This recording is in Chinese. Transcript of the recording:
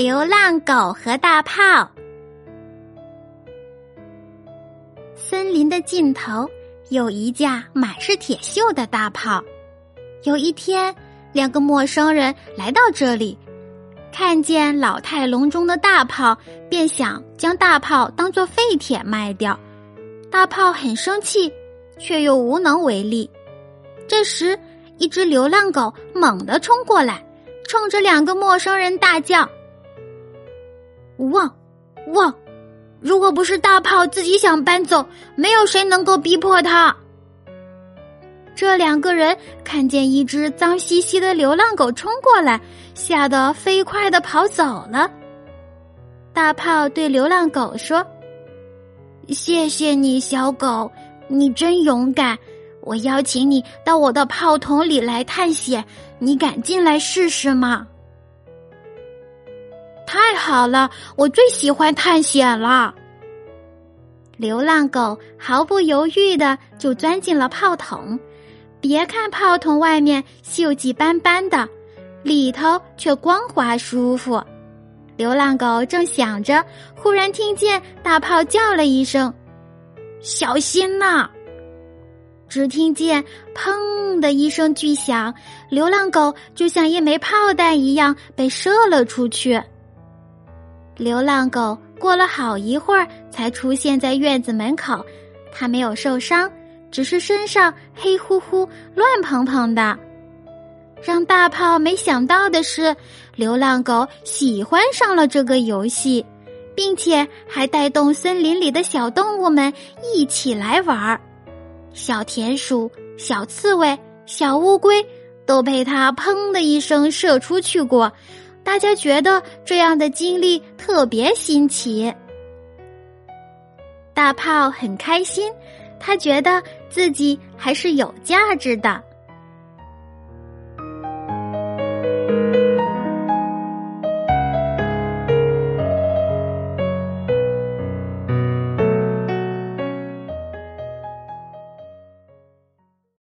流浪狗和大炮。森林的尽头有一架满是铁锈的大炮。有一天，两个陌生人来到这里，看见老态龙钟的大炮，便想将大炮当做废铁卖掉。大炮很生气，却又无能为力。这时，一只流浪狗猛地冲过来，冲着两个陌生人大叫：“汪，汪！如果不是大炮自己想搬走，没有谁能够逼迫他。”这两个人看见一只脏兮兮的流浪狗冲过来，吓得飞快的跑走了。大炮对流浪狗说：“谢谢你，小狗，你真勇敢。”我邀请你到我的炮筒里来探险，你敢进来试试吗？太好了，我最喜欢探险了。流浪狗毫不犹豫的就钻进了炮筒，别看炮筒外面锈迹斑斑的，里头却光滑舒服。流浪狗正想着，忽然听见大炮叫了一声：“小心呐！”只听见“砰”的一声巨响，流浪狗就像一枚炮弹一样被射了出去。流浪狗过了好一会儿才出现在院子门口，它没有受伤，只是身上黑乎乎、乱蓬蓬的。让大炮没想到的是，流浪狗喜欢上了这个游戏，并且还带动森林里的小动物们一起来玩儿。小田鼠、小刺猬、小乌龟都被它“砰”的一声射出去过，大家觉得这样的经历特别新奇。大炮很开心，他觉得自己还是有价值的。